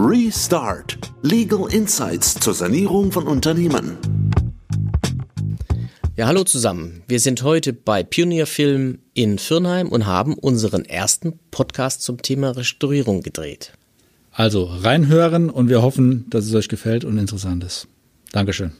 Restart. Legal Insights zur Sanierung von Unternehmen. Ja, hallo zusammen. Wir sind heute bei Pioneer Film in Firnheim und haben unseren ersten Podcast zum Thema Restaurierung gedreht. Also reinhören und wir hoffen, dass es euch gefällt und interessant ist. Dankeschön.